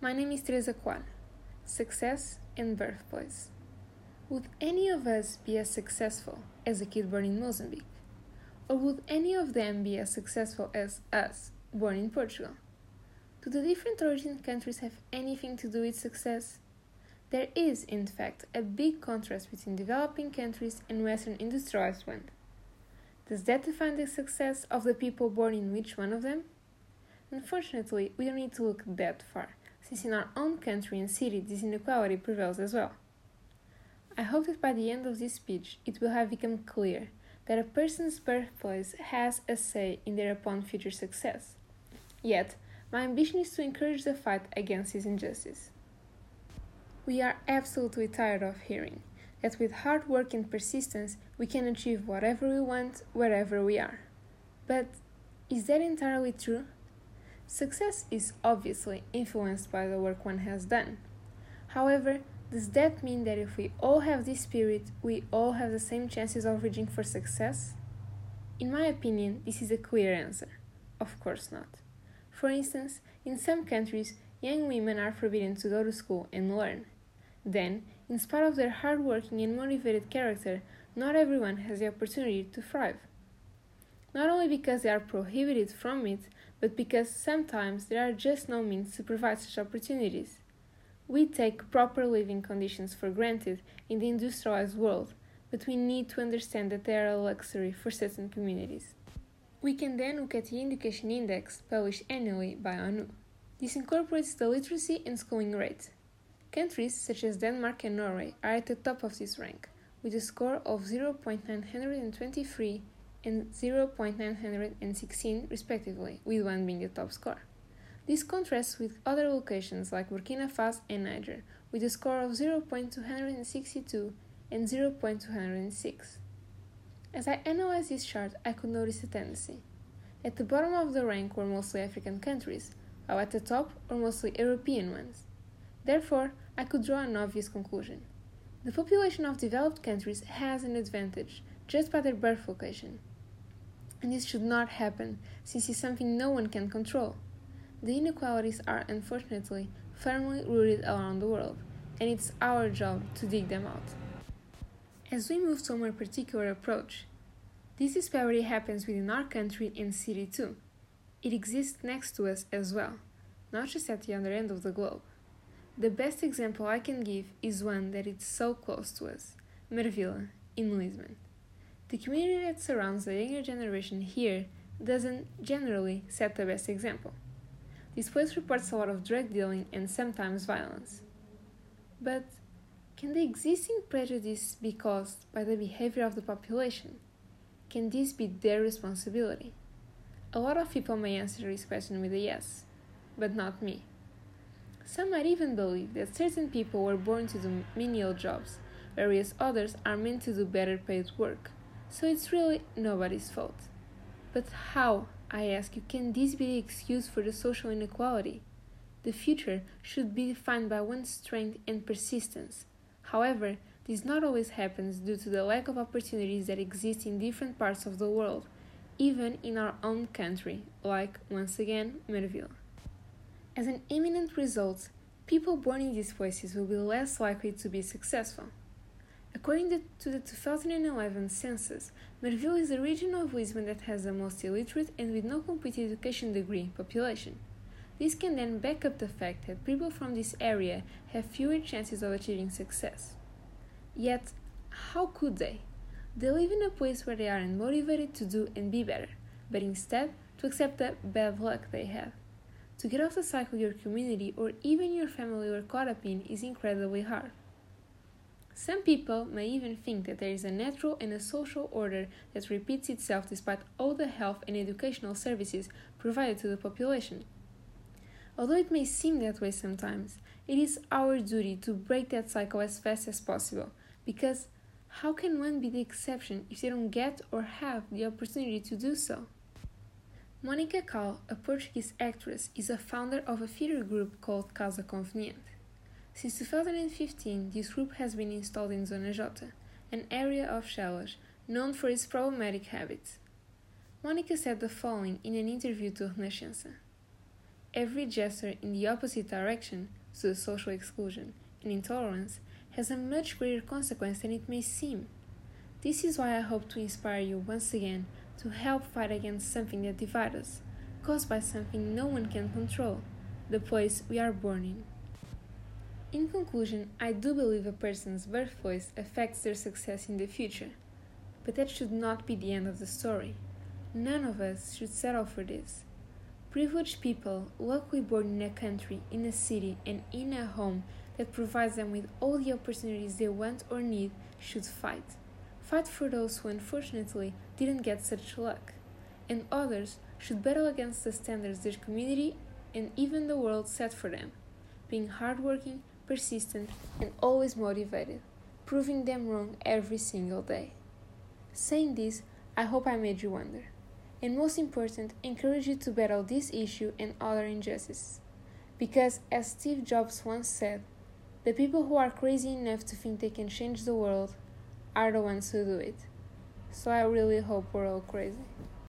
My name is Teresa Coalho. Success and birthplace. Would any of us be as successful as a kid born in Mozambique? Or would any of them be as successful as us, born in Portugal? Do the different origin countries have anything to do with success? There is, in fact, a big contrast between developing countries and Western industrialized ones. Does that define the success of the people born in which one of them? Unfortunately, we don't need to look that far, since in our own country and city this inequality prevails as well. I hope that by the end of this speech it will have become clear that a person's birthplace has a say in their upon future success. Yet, my ambition is to encourage the fight against this injustice. We are absolutely tired of hearing that with hard work and persistence we can achieve whatever we want wherever we are. But is that entirely true? Success is obviously influenced by the work one has done. However, does that mean that if we all have this spirit, we all have the same chances of reaching for success? In my opinion, this is a clear answer. Of course not. For instance, in some countries, young women are forbidden to go to school and learn. Then, in spite of their hardworking and motivated character, not everyone has the opportunity to thrive. Not only because they are prohibited from it, but because sometimes there are just no means to provide such opportunities. We take proper living conditions for granted in the industrialized world, but we need to understand that they are a luxury for certain communities. We can then look at the Education Index published annually by ONU. This incorporates the literacy and schooling rate. Countries such as Denmark and Norway are at the top of this rank, with a score of 0.923 and 0.916 respectively, with one being the top score. This contrasts with other locations like Burkina Faso and Niger, with a score of 0.262 and 0.206. As I analyzed this chart, I could notice a tendency. At the bottom of the rank were mostly African countries, while at the top were mostly European ones. Therefore, I could draw an obvious conclusion. The population of developed countries has an advantage just by their birth location. And this should not happen, since it's something no one can control. The inequalities are unfortunately firmly rooted around the world, and it's our job to dig them out. As we move to a more particular approach, this disparity happens within our country and city too. It exists next to us as well, not just at the other end of the globe. The best example I can give is one that is so close to us Marvila, in Lisbon. The community that surrounds the younger generation here doesn't generally set the best example. This place reports a lot of drug dealing and sometimes violence. But can the existing prejudice be caused by the behavior of the population? Can this be their responsibility? A lot of people may answer this question with a yes, but not me. Some might even believe that certain people were born to do menial jobs, whereas others are meant to do better paid work so it's really nobody's fault. But how, I ask you, can this be the excuse for the social inequality? The future should be defined by one's strength and persistence. However, this not always happens due to the lack of opportunities that exist in different parts of the world, even in our own country, like, once again, Marvila. As an imminent result, people born in these places will be less likely to be successful. According to the 2011 census, Marvila is the region of Lisbon that has the most illiterate and with no complete education degree population. This can then back up the fact that people from this area have fewer chances of achieving success. Yet, how could they? They live in a place where they aren't motivated to do and be better, but instead to accept the bad luck they have. To get off the cycle your community or even your family were caught up in is incredibly hard. Some people may even think that there is a natural and a social order that repeats itself despite all the health and educational services provided to the population. Although it may seem that way sometimes, it is our duty to break that cycle as fast as possible, because how can one be the exception if they don't get or have the opportunity to do so? Monica Calle, a Portuguese actress, is a founder of a theater group called Casa Conveniente. Since 2015, this group has been installed in Zona J, an area of Chelas known for its problematic habits. Monica said the following in an interview to Renascença. every gesture in the opposite direction, to social exclusion and intolerance, has a much greater consequence than it may seem. This is why I hope to inspire you once again to help fight against something that divides us, caused by something no one can control the place we are born in. In conclusion, I do believe a person's birthplace affects their success in the future, but that should not be the end of the story. None of us should settle for this. Privileged people, luckily born in a country, in a city, and in a home that provides them with all the opportunities they want or need, should fight. Fight for those who unfortunately didn't get such luck, and others should battle against the standards their community and even the world set for them, being hardworking, persistent, and always motivated, proving them wrong every single day. Saying this, I hope I made you wonder, and most important, encourage you to battle this issue and other injustices. Because, as Steve Jobs once said, the people who are crazy enough to think they can change the world are the ones who do it. So I really hope we're all crazy.